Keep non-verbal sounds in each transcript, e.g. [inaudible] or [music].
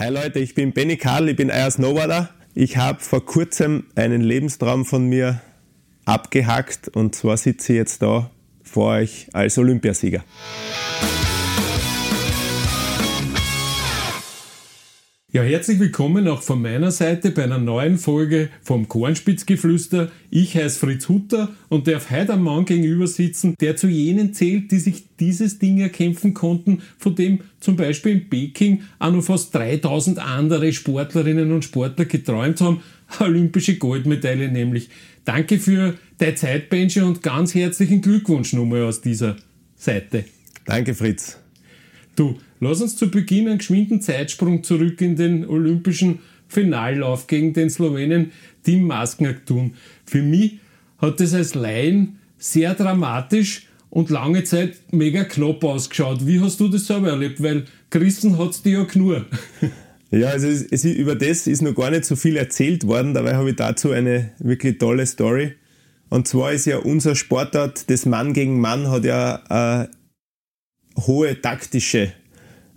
Hi Leute, ich bin Benny Karl, ich bin euer Snowboarder. Ich habe vor kurzem einen Lebenstraum von mir abgehackt und zwar sitze ich jetzt da vor euch als Olympiasieger. Ja, herzlich willkommen auch von meiner Seite bei einer neuen Folge vom Kornspitzgeflüster. Ich heiße Fritz Hutter und darf heute am Mann gegenüber sitzen, der zu jenen zählt, die sich dieses Ding erkämpfen konnten, von dem zum Beispiel in Peking auch noch fast 3000 andere Sportlerinnen und Sportler geträumt haben. [laughs] Olympische Goldmedaille nämlich. Danke für deine Zeit, Benji, und ganz herzlichen Glückwunsch nochmal aus dieser Seite. Danke, Fritz. Du, lass uns zu Beginn einen geschwinden Zeitsprung zurück in den olympischen Finallauf gegen den Slowenen Tim Masknak tun. Für mich hat das als Laien sehr dramatisch und lange Zeit mega knapp ausgeschaut. Wie hast du das selber erlebt? Weil Christen hat es dir ja nur. Ja, also es, es, über das ist noch gar nicht so viel erzählt worden. Dabei habe ich dazu eine wirklich tolle Story. Und zwar ist ja unser Sportart, das Mann gegen Mann, hat ja eine hohe taktische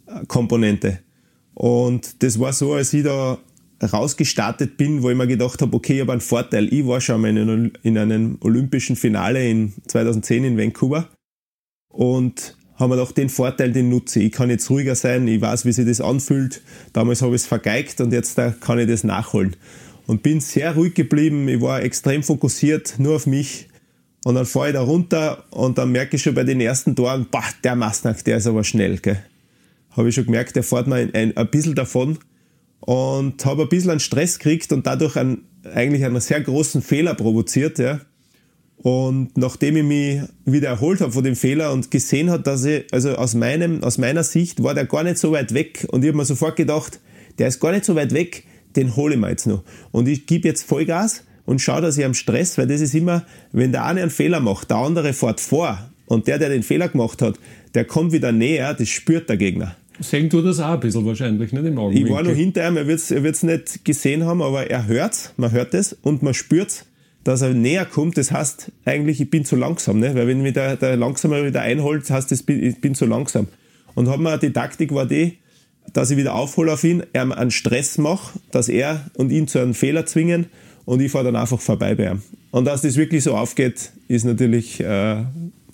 äh, Komponente. Und das war so, als ich da rausgestartet bin, wo ich mir gedacht habe, okay, ich habe einen Vorteil. Ich war schon mal in, in einem olympischen Finale in 2010 in Vancouver und habe mir gedacht, den Vorteil, den nutze ich. Ich kann jetzt ruhiger sein, ich weiß, wie sich das anfühlt. Damals habe ich es vergeigt und jetzt da kann ich das nachholen. Und bin sehr ruhig geblieben, ich war extrem fokussiert, nur auf mich. Und dann fahre ich da runter und dann merke ich schon bei den ersten Toren, boah, der Mastnak, der ist aber schnell. Gell? Habe ich schon gemerkt, der fährt mir ein, ein, ein bisschen davon und habe ein bisschen einen Stress gekriegt und dadurch einen, eigentlich einen sehr großen Fehler provoziert. Ja. Und nachdem ich mich wieder erholt habe von dem Fehler und gesehen hat, dass ich, also aus, meinem, aus meiner Sicht war der gar nicht so weit weg und ich habe mir sofort gedacht, der ist gar nicht so weit weg, den hole ich mir jetzt noch. Und ich gebe jetzt Vollgas und schaue, dass ich am Stress, weil das ist immer, wenn der eine einen Fehler macht, der andere fährt vor und der, der den Fehler gemacht hat, der kommt wieder näher, das spürt der Gegner. Sehen du das auch ein bisschen wahrscheinlich, nicht im Augenwinkel? Ich war noch hinter ihm, er wird es er nicht gesehen haben, aber er hört man hört es und man spürt dass er näher kommt. Das heißt eigentlich, ich bin zu langsam, ne? weil wenn mich der, der Langsamer wieder einholt, heißt das, ich bin zu langsam. Und haben wir die Taktik war die, dass ich wieder aufhole auf ihn, er einen Stress mache, dass er und ihn zu einem Fehler zwingen und ich fahre dann einfach vorbei bei ihm. Und dass das wirklich so aufgeht, ist natürlich, äh,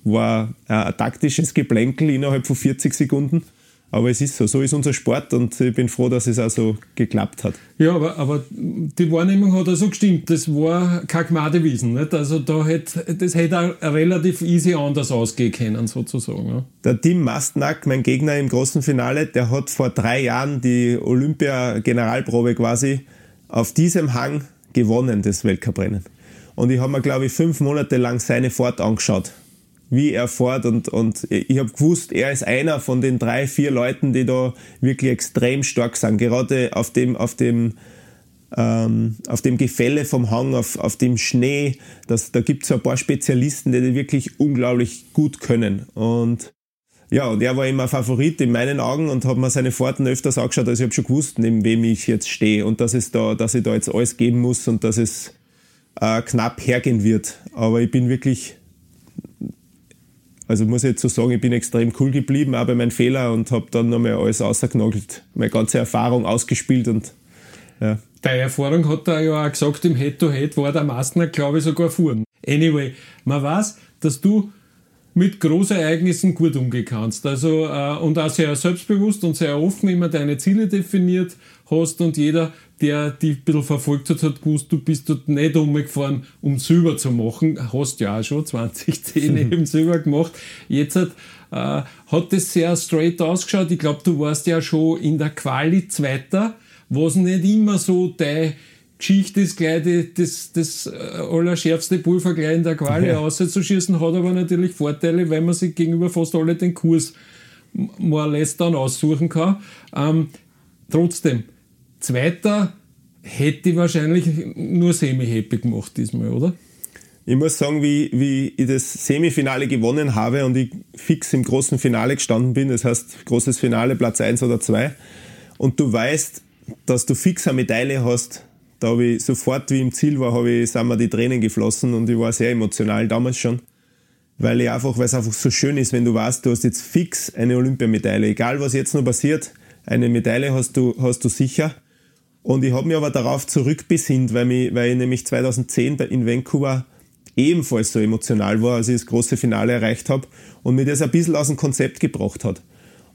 war ein taktisches Geplänkel innerhalb von 40 Sekunden. Aber es ist so, so ist unser Sport und ich bin froh, dass es auch so geklappt hat. Ja, aber, aber die Wahrnehmung hat also gestimmt. Das war kein Gmadewesen. Nicht? Also da hätte, das hätte auch relativ easy anders ausgehen können, sozusagen. Ja. Der Tim Mastnack, mein Gegner im großen Finale, der hat vor drei Jahren die Olympia-Generalprobe quasi auf diesem Hang gewonnen, das Weltcuprennen. Und ich habe mir, glaube ich, fünf Monate lang seine Fahrt angeschaut wie er fährt und, und ich habe gewusst, er ist einer von den drei, vier Leuten, die da wirklich extrem stark sind. Gerade auf dem, auf dem, ähm, auf dem Gefälle vom Hang, auf, auf dem Schnee, das, da gibt es ein paar Spezialisten, die, die wirklich unglaublich gut können. Und ja, und er war immer Favorit in meinen Augen und habe mir seine Fahrten öfters angeschaut, also ich habe schon gewusst, neben wem ich jetzt stehe und dass es da, dass ich da jetzt alles geben muss und dass es äh, knapp hergehen wird. Aber ich bin wirklich also muss ich jetzt so sagen, ich bin extrem cool geblieben, auch bei meinen Fehlern und habe dann nochmal alles ausgenagelt, meine ganze Erfahrung ausgespielt und ja. Deine Erfahrung hat er ja auch gesagt, im Head-to-Head -Head war der Mastner, glaube ich, sogar vorn. Anyway, man weiß, dass du mit Großereignissen gut umgehen kannst. Also, äh, und auch sehr selbstbewusst und sehr offen immer deine Ziele definiert hast und jeder, der dich ein bisschen verfolgt hat, hat gewusst, du bist dort nicht umgefahren, um Silber zu machen. Hast ja auch schon 2010 eben Silber gemacht. Jetzt hat, äh, hat das sehr straight ausgeschaut. Ich glaube, du warst ja schon in der Quali Zweiter, was nicht immer so dein Geschichte ist gleich die, das, das äh, allerschärfste Pulver gleich in der Quali ja. auszuschießen, hat aber natürlich Vorteile, weil man sich gegenüber fast alle den Kurs mal lässt dann aussuchen kann. Ähm, trotzdem, Zweiter hätte ich wahrscheinlich nur semi-happy gemacht diesmal, oder? Ich muss sagen, wie, wie ich das Semifinale gewonnen habe und ich fix im großen Finale gestanden bin, das heißt großes Finale, Platz 1 oder 2, und du weißt, dass du fix eine Medaille hast, da habe ich sofort, wie im Ziel war, habe ich, sind mir die Tränen geflossen und ich war sehr emotional damals schon. Weil ich einfach, weil es einfach so schön ist, wenn du weißt, du hast jetzt fix eine Olympiamedaille. Egal was jetzt noch passiert, eine Medaille hast du, hast du sicher. Und ich habe mich aber darauf zurückbesinnt, weil, mich, weil ich nämlich 2010 in Vancouver ebenfalls so emotional war, als ich das große Finale erreicht habe und mir das ein bisschen aus dem Konzept gebracht hat.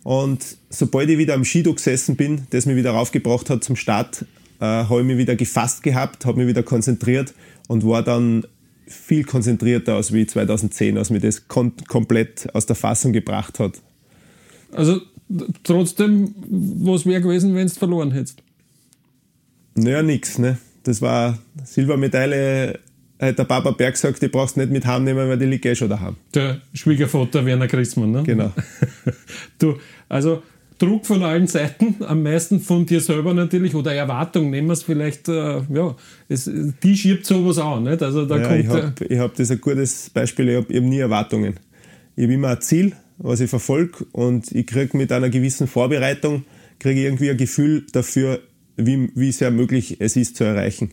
Und sobald ich wieder am Skido gesessen bin, das mich wieder raufgebracht hat zum Start, äh, habe ich mich wieder gefasst gehabt, habe mich wieder konzentriert und war dann viel konzentrierter als wie 2010, als mir das kom komplett aus der Fassung gebracht hat. Also trotzdem, was wäre gewesen, wenn du verloren hättest? Naja, nix. Ne? Das war Silbermedaille, hat der Papa Berg gesagt, die brauchst du nicht mit heimnehmen, weil die liegt eh schon daheim. Der Schwiegervater Werner Christmann, ne? Genau. [laughs] du, also Druck von allen Seiten, am meisten von dir selber natürlich, oder Erwartung, nehmen wir es vielleicht, äh, ja, es, die schiebt sowas an. Nicht? Also da ja, kommt, ich habe hab das ein gutes Beispiel, ich habe hab nie Erwartungen. Ich habe immer ein Ziel, was ich verfolge und ich kriege mit einer gewissen Vorbereitung, kriege irgendwie ein Gefühl dafür, wie, wie sehr möglich es ist zu erreichen.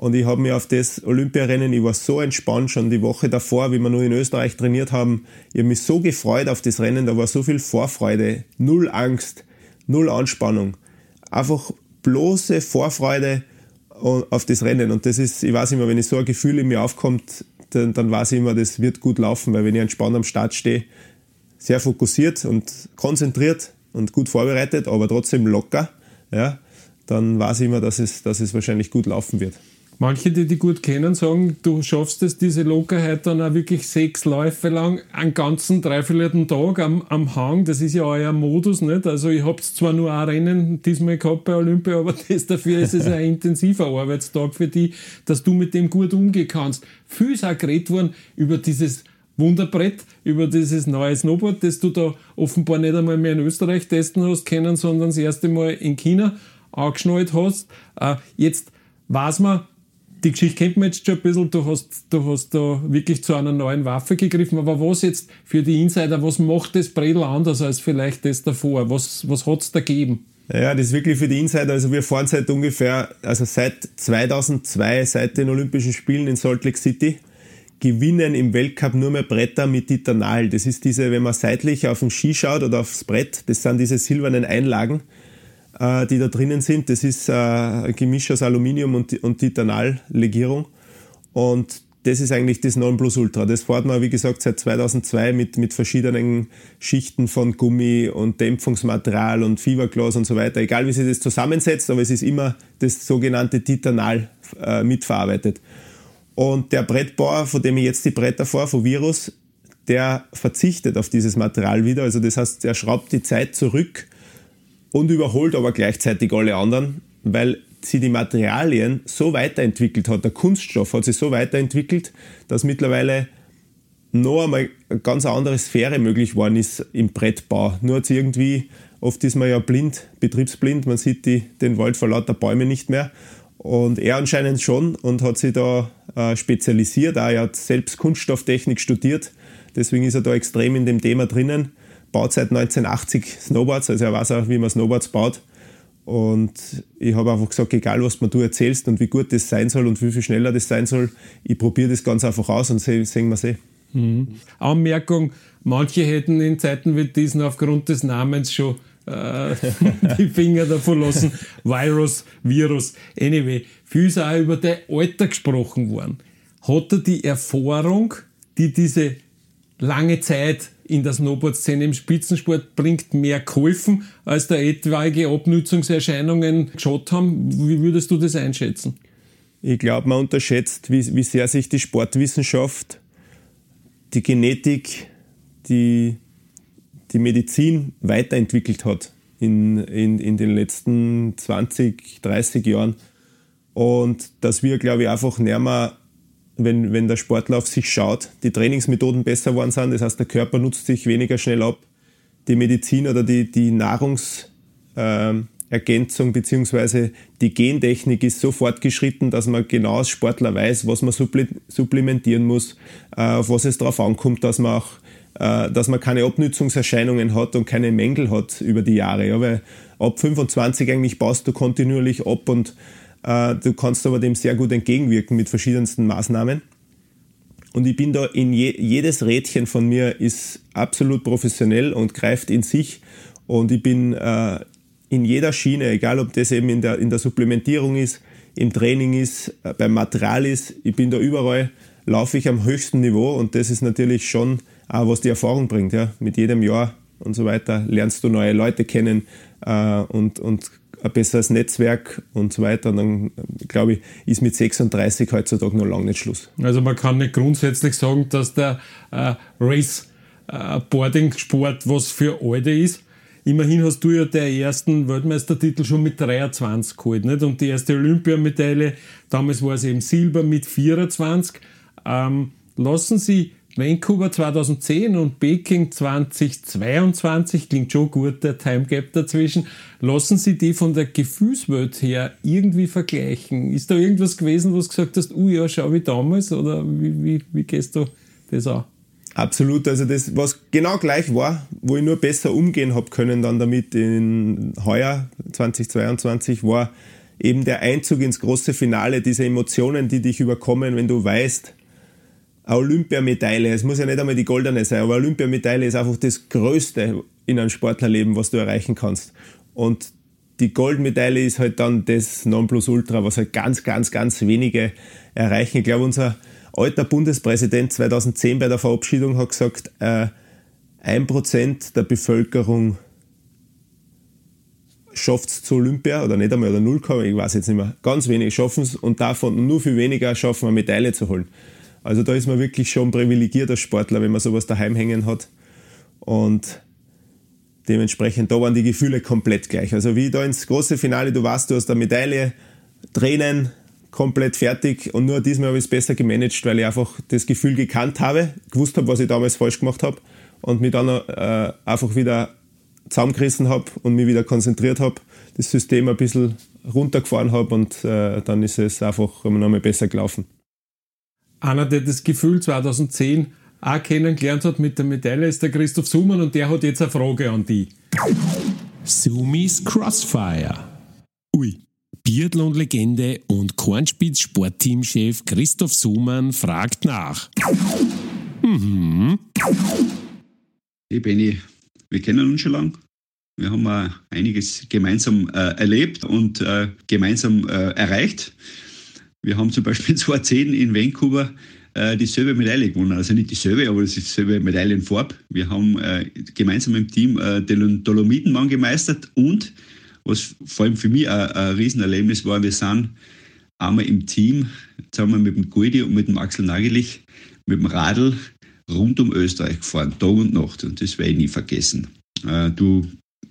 Und ich habe mich auf das Olympiarennen, ich war so entspannt schon die Woche davor, wie wir nur in Österreich trainiert haben. Ich habe mich so gefreut auf das Rennen, da war so viel Vorfreude, null Angst, null Anspannung. Einfach bloße Vorfreude auf das Rennen. Und das ist, ich weiß immer, wenn ich so ein Gefühl in mir aufkommt, dann, dann weiß ich immer, das wird gut laufen, weil wenn ich entspannt am Start stehe, sehr fokussiert und konzentriert und gut vorbereitet, aber trotzdem locker, ja, dann weiß ich immer, dass es, dass es wahrscheinlich gut laufen wird. Manche, die dich gut kennen, sagen, du schaffst es, diese Lockerheit dann auch wirklich sechs Läufe lang, einen ganzen dreiviertelten Tag am, am Hang. Das ist ja euer Modus, nicht? Also, ich habe zwar nur ein Rennen diesmal gehabt bei Olympia, aber [laughs] das, dafür ist es ein intensiver Arbeitstag für dich, dass du mit dem gut umgehen kannst. Viel ist auch geredet worden über dieses Wunderbrett, über dieses neue Snowboard, das du da offenbar nicht einmal mehr in Österreich testen hast können, sondern das erste Mal in China angeschnallt hast. Äh, jetzt weiß man, die Geschichte kennt man jetzt schon ein bisschen, du hast, du hast da wirklich zu einer neuen Waffe gegriffen, aber was jetzt für die Insider, was macht das Bredel anders als vielleicht das davor? Was, was hat es da gegeben? Ja, das ist wirklich für die Insider, also wir fahren seit ungefähr, also seit 2002, seit den Olympischen Spielen in Salt Lake City, gewinnen im Weltcup nur mehr Bretter mit Titanal. Das ist diese, wenn man seitlich auf den Ski schaut oder aufs Brett, das sind diese silbernen Einlagen äh, die da drinnen sind. Das ist äh, ein Gemisch aus Aluminium und, und Titanallegierung. Und das ist eigentlich das Nonplusultra. Das fährt man, wie gesagt, seit 2002 mit, mit verschiedenen Schichten von Gummi und Dämpfungsmaterial und Fiberglas und so weiter. Egal wie sich das zusammensetzt, aber es ist immer das sogenannte Titanal äh, mitverarbeitet. Und der Brettbauer, von dem ich jetzt die Bretter fahre, von Virus, der verzichtet auf dieses Material wieder. Also das heißt, er schraubt die Zeit zurück und überholt aber gleichzeitig alle anderen, weil sie die Materialien so weiterentwickelt hat. Der Kunststoff hat sich so weiterentwickelt, dass mittlerweile noch einmal eine ganz andere Sphäre möglich worden ist im Brettbau. Nur hat sie irgendwie, oft ist man ja blind, betriebsblind, man sieht die, den Wald vor lauter Bäumen nicht mehr. Und er anscheinend schon und hat sich da äh, spezialisiert. Auch er hat selbst Kunststofftechnik studiert, deswegen ist er da extrem in dem Thema drinnen baut seit 1980 Snowboards, also er weiß auch, wie man Snowboards baut. Und ich habe einfach gesagt, egal was du erzählst und wie gut das sein soll und wie viel schneller das sein soll, ich probiere das ganz einfach aus und sehen wir es eh. Mhm. Anmerkung, manche hätten in Zeiten wie diesen aufgrund des Namens schon äh, [laughs] die Finger davon lassen. Virus, Virus. Anyway, viel ist auch über dein Alter gesprochen worden. Hat er die Erfahrung, die diese lange Zeit in der Snowboard-Szene im Spitzensport bringt, mehr geholfen, als da etwaige Abnutzungserscheinungen geschaut haben. Wie würdest du das einschätzen? Ich glaube, man unterschätzt, wie, wie sehr sich die Sportwissenschaft, die Genetik, die, die Medizin weiterentwickelt hat in, in, in den letzten 20, 30 Jahren. Und dass wir, glaube ich, einfach näher wenn, wenn der Sportler auf sich schaut, die Trainingsmethoden besser geworden sind, das heißt, der Körper nutzt sich weniger schnell ab, die Medizin oder die, die Nahrungsergänzung äh, bzw. die Gentechnik ist so fortgeschritten, dass man genau als Sportler weiß, was man supplementieren muss, äh, auf was es darauf ankommt, dass man auch äh, dass man keine Abnützungserscheinungen hat und keine Mängel hat über die Jahre. Ja, weil ab 25 eigentlich baust du kontinuierlich ab und du kannst aber dem sehr gut entgegenwirken mit verschiedensten Maßnahmen. Und ich bin da in je, jedes Rädchen von mir ist absolut professionell und greift in sich. Und ich bin äh, in jeder Schiene, egal ob das eben in der, in der Supplementierung ist, im Training ist, äh, beim Material ist, ich bin da überall, laufe ich am höchsten Niveau und das ist natürlich schon auch, was die Erfahrung bringt. Ja. Mit jedem Jahr und so weiter lernst du neue Leute kennen äh, und, und ein besseres Netzwerk und so weiter. Und dann, glaube ich, ist mit 36 heutzutage noch lange nicht Schluss. Also man kann nicht grundsätzlich sagen, dass der äh, Race-Boarding-Sport äh, was für Alte ist. Immerhin hast du ja den ersten Weltmeistertitel schon mit 23 geholt, nicht? Und die erste Olympiamedaille, damals war es eben Silber mit 24. Ähm, lassen Sie Vancouver 2010 und Peking 2022, klingt schon gut, der Time Gap dazwischen. Lassen Sie die von der Gefühlswelt her irgendwie vergleichen? Ist da irgendwas gewesen, wo du gesagt hast, uh ja, schau wie damals? Oder wie, wie, wie gehst du das an? Absolut, also das, was genau gleich war, wo ich nur besser umgehen habe können dann damit in heuer 2022, war eben der Einzug ins große Finale, diese Emotionen, die dich überkommen, wenn du weißt, eine Olympiamedaille, es muss ja nicht einmal die goldene sein, aber Olympiamedaille ist einfach das Größte in einem Sportlerleben, was du erreichen kannst. Und die Goldmedaille ist halt dann das Nonplusultra, was halt ganz, ganz, ganz wenige erreichen. Ich glaube, unser alter Bundespräsident 2010 bei der Verabschiedung hat gesagt, äh, ein Prozent der Bevölkerung schafft es zu Olympia oder nicht einmal oder null, ich weiß jetzt nicht mehr. Ganz wenig schaffen es und davon nur viel weniger schaffen, eine Medaille zu holen. Also da ist man wirklich schon privilegiert als Sportler, wenn man sowas daheim hängen hat. Und dementsprechend, da waren die Gefühle komplett gleich. Also wie da ins große Finale, du weißt, du hast eine Medaille, Tränen, komplett fertig und nur diesmal habe ich es besser gemanagt, weil ich einfach das Gefühl gekannt habe, gewusst habe, was ich damals falsch gemacht habe und mich dann äh, einfach wieder zusammengerissen habe und mich wieder konzentriert habe, das System ein bisschen runtergefahren habe und äh, dann ist es einfach nochmal besser gelaufen einer, der das Gefühl 2010 auch kennengelernt hat mit der Medaille, ist der Christoph Sumann und der hat jetzt eine Frage an die. Sumis Crossfire. Ui. Biathlon-Legende und Kornspitz-Sportteamchef Christoph Sumann fragt nach. Mhm. Hey Benny, wir kennen uns schon lang. Wir haben äh, einiges gemeinsam äh, erlebt und äh, gemeinsam äh, erreicht. Wir haben zum Beispiel [laughs] 2010 in Vancouver äh, dieselbe Medaille gewonnen. Also nicht dieselbe, aber es ist dieselbe Medaillenfarbe. Wir haben äh, gemeinsam im Team äh, den Dolomitenmann gemeistert und was vor allem für mich ein, ein Riesenerlebnis war, wir sind einmal im Team, zusammen mit dem Guldi und mit dem Axel Nagelich, mit dem Radl rund um Österreich gefahren, Tag und Nacht. Und das werde ich nie vergessen. Äh, du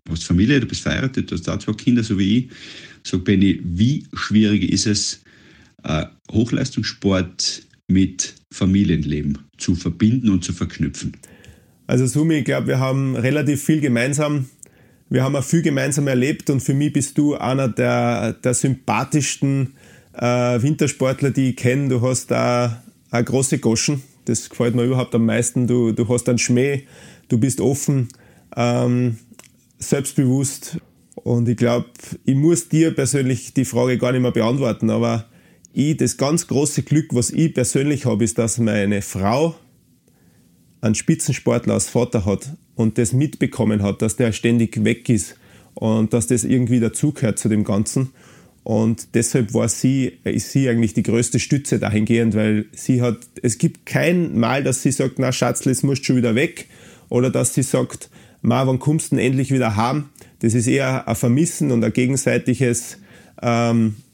hast Familie, du bist verheiratet, du hast auch zwei Kinder, so wie ich. Sag Benny, wie schwierig ist es, äh, Hochleistungssport mit Familienleben zu verbinden und zu verknüpfen? Also Sumi, ich glaube, wir haben relativ viel gemeinsam. Wir haben auch viel gemeinsam erlebt und für mich bist du einer der, der sympathischsten äh, Wintersportler, die ich kenne. Du hast da eine große Goschen. Das gefällt mir überhaupt am meisten. Du, du hast einen Schmäh, du bist offen, ähm, selbstbewusst. Und ich glaube, ich muss dir persönlich die Frage gar nicht mehr beantworten, aber ich, das ganz große Glück, was ich persönlich habe, ist, dass meine Frau einen Spitzensportler als Vater hat und das mitbekommen hat, dass der ständig weg ist und dass das irgendwie dazugehört zu dem Ganzen. Und deshalb war sie, ist sie eigentlich die größte Stütze dahingehend, weil sie hat, es gibt kein Mal, dass sie sagt, na Schatzl, jetzt musst du schon wieder weg. Oder dass sie sagt, ma, wann kommst du denn endlich wieder heim? Das ist eher ein Vermissen und ein gegenseitiges ähm, äh,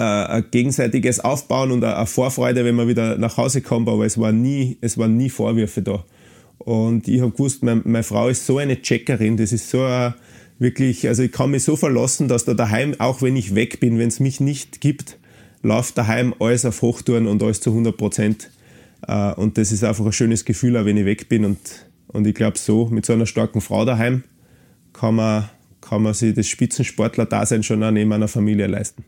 ein gegenseitiges Aufbauen und eine Vorfreude, wenn man wieder nach Hause kommt, aber es, war nie, es waren nie Vorwürfe da. Und ich habe gewusst, mein, meine Frau ist so eine Checkerin, das ist so eine, wirklich, also ich kann mich so verlassen, dass da daheim, auch wenn ich weg bin, wenn es mich nicht gibt, läuft daheim alles auf Hochtouren und alles zu 100 Prozent. Äh, und das ist einfach ein schönes Gefühl, auch wenn ich weg bin. Und, und ich glaube, so mit so einer starken Frau daheim kann man, kann man sich das Spitzensportler-Dasein schon auch neben einer Familie leisten.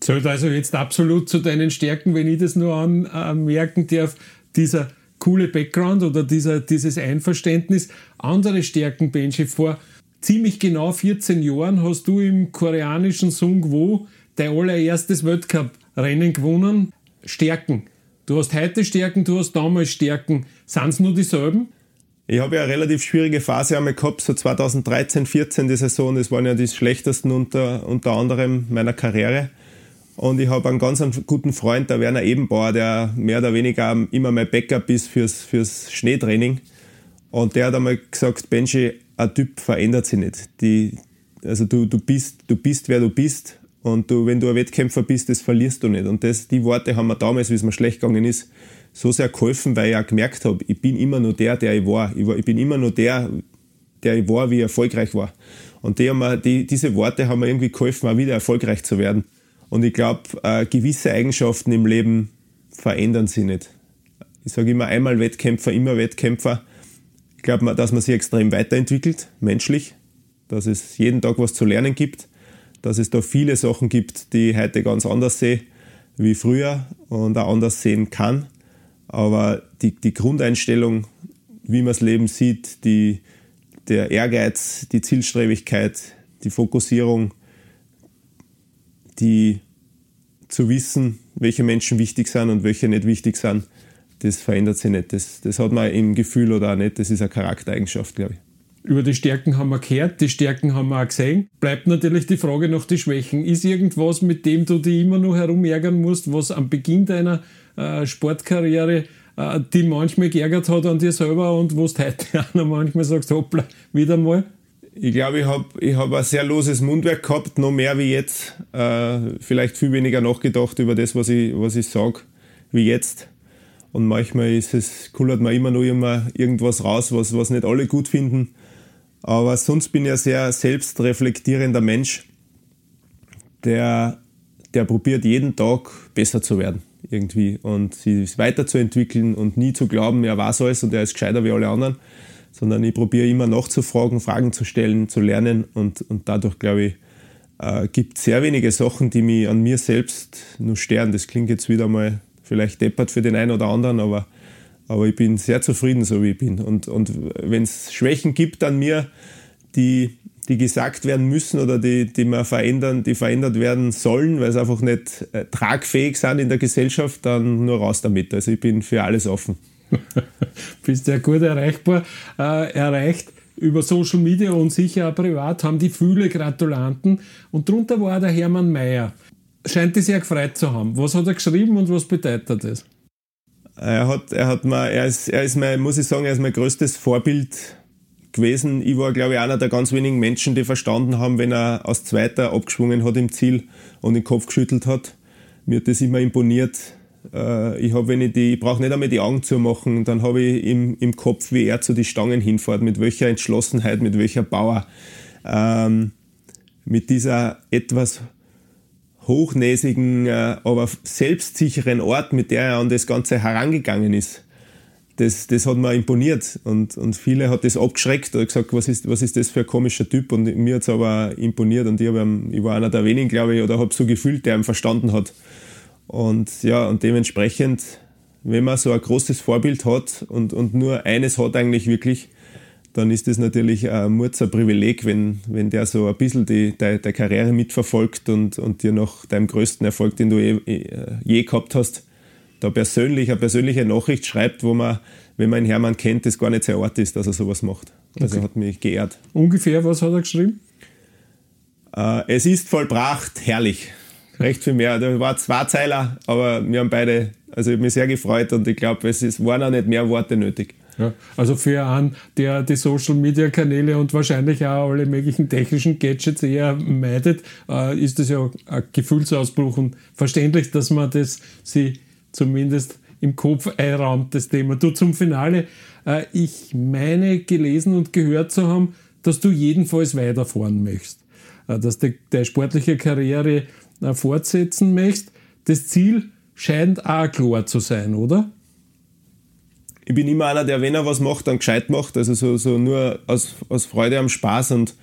Zählt also jetzt absolut zu deinen Stärken, wenn ich das nur anmerken darf, dieser coole Background oder dieser, dieses Einverständnis. Andere Stärken, Benji, vor ziemlich genau 14 Jahren hast du im koreanischen Sungwo dein allererstes Weltcup-Rennen gewonnen. Stärken. Du hast heute Stärken, du hast damals Stärken. Sind es nur dieselben? Ich habe ja eine relativ schwierige Phase einmal gehabt, so 2013, 14 die Saison. Das waren ja die schlechtesten unter, unter anderem meiner Karriere. Und ich habe einen ganz guten Freund, der Werner Ebenbauer, der mehr oder weniger immer mein Backup ist fürs, fürs Schneetraining. Und der hat einmal gesagt, Benji, ein Typ verändert sich nicht. Die, also du, du, bist, du bist, wer du bist. Und du, wenn du ein Wettkämpfer bist, das verlierst du nicht. Und das, die Worte haben mir damals, wie es mir schlecht gegangen ist, so sehr geholfen, weil ich auch gemerkt habe, ich bin immer nur der, der ich war. Ich, war, ich bin immer nur der, der ich war, wie ich erfolgreich war. Und die haben mir, die, diese Worte haben mir irgendwie geholfen, auch wieder erfolgreich zu werden. Und ich glaube, äh, gewisse Eigenschaften im Leben verändern sich nicht. Ich sage immer einmal Wettkämpfer, immer Wettkämpfer. Ich glaube, dass man sich extrem weiterentwickelt, menschlich, dass es jeden Tag was zu lernen gibt, dass es da viele Sachen gibt, die ich heute ganz anders sehe wie früher und auch anders sehen kann. Aber die, die Grundeinstellung, wie man das Leben sieht, die, der Ehrgeiz, die Zielstrebigkeit, die Fokussierung, die zu wissen, welche Menschen wichtig sind und welche nicht wichtig sind, das verändert sich nicht. Das, das hat man im Gefühl oder auch nicht. Das ist eine Charaktereigenschaft, glaube ich. Über die Stärken haben wir gehört, die Stärken haben wir auch gesehen. Bleibt natürlich die Frage nach den Schwächen. Ist irgendwas, mit dem du dich immer noch herumärgern musst, was am Beginn deiner äh, Sportkarriere äh, die manchmal geärgert hat an dir selber und wo du [laughs] heute auch noch manchmal sagst, hoppla, wieder mal? Ich glaube, ich habe ich hab ein sehr loses Mundwerk gehabt, noch mehr wie jetzt. Äh, vielleicht viel weniger nachgedacht über das, was ich, was ich sage, wie jetzt. Und manchmal ist es, kullert man immer noch immer irgendwas raus, was, was nicht alle gut finden. Aber sonst bin ich ein sehr selbstreflektierender Mensch, der, der probiert jeden Tag besser zu werden irgendwie und sich weiterzuentwickeln und nie zu glauben, er weiß alles und er ist gescheiter wie alle anderen, sondern ich probiere immer nachzufragen, Fragen zu stellen, zu lernen und, und dadurch, glaube ich, äh, gibt es sehr wenige Sachen, die mich an mir selbst nur stören. Das klingt jetzt wieder mal vielleicht deppert für den einen oder anderen, aber, aber ich bin sehr zufrieden, so wie ich bin. Und, und wenn es Schwächen gibt an mir, die die gesagt werden müssen oder die, die man verändern, die verändert werden sollen, weil sie einfach nicht äh, tragfähig sind in der Gesellschaft, dann nur raus damit. Also ich bin für alles offen. [laughs] Bist ja gut erreichbar. Äh, erreicht über Social Media und sicher auch privat haben die viele Gratulanten und darunter war der Hermann Mayer. Scheint dich sehr gefreut zu haben. Was hat er geschrieben und was bedeutet das? Er hat, er hat mal, er ist, er ist mein, muss ich sagen, er ist mein größtes Vorbild gewesen. Ich war, glaube ich, einer der ganz wenigen Menschen, die verstanden haben, wenn er als Zweiter abgeschwungen hat im Ziel und den Kopf geschüttelt hat. Mir hat das immer imponiert. Äh, ich ich ich brauche nicht einmal die Augen zu machen, dann habe ich im, im Kopf, wie er zu den Stangen hinfährt, mit welcher Entschlossenheit, mit welcher Power, ähm, mit dieser etwas hochnäsigen, äh, aber selbstsicheren Art, mit der er an das Ganze herangegangen ist das, das hat mir imponiert. Und, und viele hat das abgeschreckt oder gesagt, was ist, was ist das für ein komischer Typ? Und mir hat es aber imponiert und ich, hab, ich war einer der wenigen, glaube ich, oder habe so gefühlt, der ihn verstanden hat. Und ja, und dementsprechend, wenn man so ein großes Vorbild hat und, und nur eines hat eigentlich wirklich, dann ist das natürlich ein Murzer Privileg, wenn, wenn der so ein bisschen die, deine, deine Karriere mitverfolgt und, und dir nach deinem größten Erfolg, den du je, je gehabt hast, da persönlich, eine persönliche Nachricht schreibt, wo man, wenn man einen Hermann kennt, das gar nicht sein Ort ist, dass er sowas macht. Also okay. hat mich geehrt. Ungefähr, was hat er geschrieben? Äh, es ist vollbracht, herrlich. Recht viel mehr. Da war zwei Zeiler, aber wir haben beide, also ich habe mich sehr gefreut und ich glaube, es ist, waren auch nicht mehr Worte nötig. Ja, also für einen, der die Social Media Kanäle und wahrscheinlich auch alle möglichen technischen Gadgets eher meidet, äh, ist das ja ein Gefühlsausbruch und verständlich, dass man das sie zumindest im Kopf einraumt, das Thema. Du zum Finale. Äh, ich meine gelesen und gehört zu haben, dass du jedenfalls weiterfahren möchtest. Äh, dass deine sportliche Karriere fortsetzen möchtest. Das Ziel scheint auch klar zu sein, oder? Ich bin immer einer, der, wenn er was macht, dann gescheit macht. Also so, so nur aus, aus Freude am Spaß und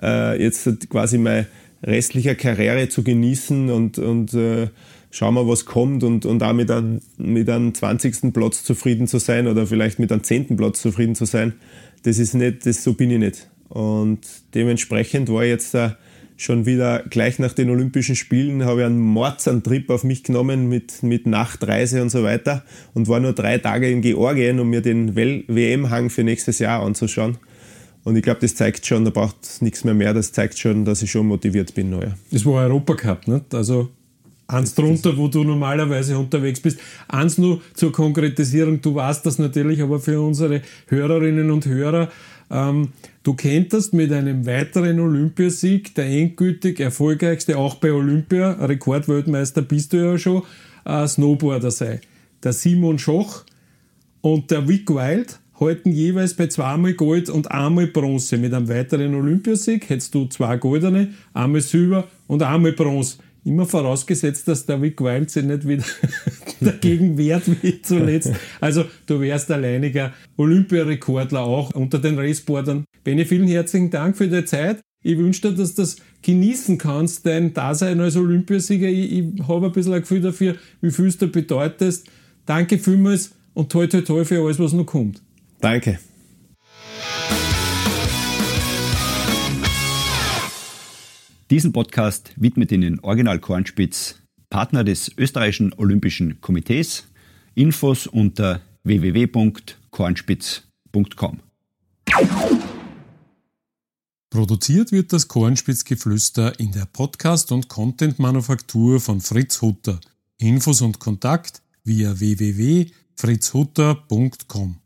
äh, jetzt quasi meine restliche Karriere zu genießen und, und äh, schauen wir, was kommt und, und auch mit einem, mit einem 20. Platz zufrieden zu sein oder vielleicht mit einem 10. Platz zufrieden zu sein, das ist nicht, das, so bin ich nicht. Und dementsprechend war jetzt uh, schon wieder gleich nach den Olympischen Spielen habe ich einen Mordsantrip auf mich genommen mit, mit Nachtreise und so weiter und war nur drei Tage in Georgien, um mir den WM-Hang für nächstes Jahr anzuschauen. Und ich glaube, das zeigt schon, da braucht nichts mehr mehr, das zeigt schon, dass ich schon motiviert bin. Neuer. Das war Europacup, nicht? Also eins drunter, wo du normalerweise unterwegs bist. Eins nur zur Konkretisierung, du weißt das natürlich, aber für unsere Hörerinnen und Hörer, ähm, du kenntest mit einem weiteren Olympiasieg, der endgültig erfolgreichste, auch bei Olympia, Rekordweltmeister bist du ja schon, äh, Snowboarder sei. Der Simon Schoch und der Vic Wild halten jeweils bei zweimal Gold und einmal Bronze. Mit einem weiteren Olympiasieg hättest du zwei Goldene, einmal Silber und einmal Bronze. Immer vorausgesetzt, dass der Vic Wild sich nicht wieder [laughs] dagegen wehrt wie zuletzt. Also du wärst alleiniger Olympiarekordler auch unter den Raceboardern. Benny, vielen herzlichen Dank für die Zeit. Ich wünsche dir, dass du das genießen kannst, dein Dasein als Olympiasieger. Ich, ich habe ein bisschen ein Gefühl dafür, wie viel du bedeutest. Danke vielmals und toi toi toi für alles, was noch kommt. Danke. Diesen Podcast widmet Ihnen Original Kornspitz, Partner des österreichischen Olympischen Komitees. Infos unter www.kornspitz.com. Produziert wird das Kornspitzgeflüster in der Podcast- und Content-Manufaktur von Fritz Hutter. Infos und Kontakt via www.fritzhutter.com.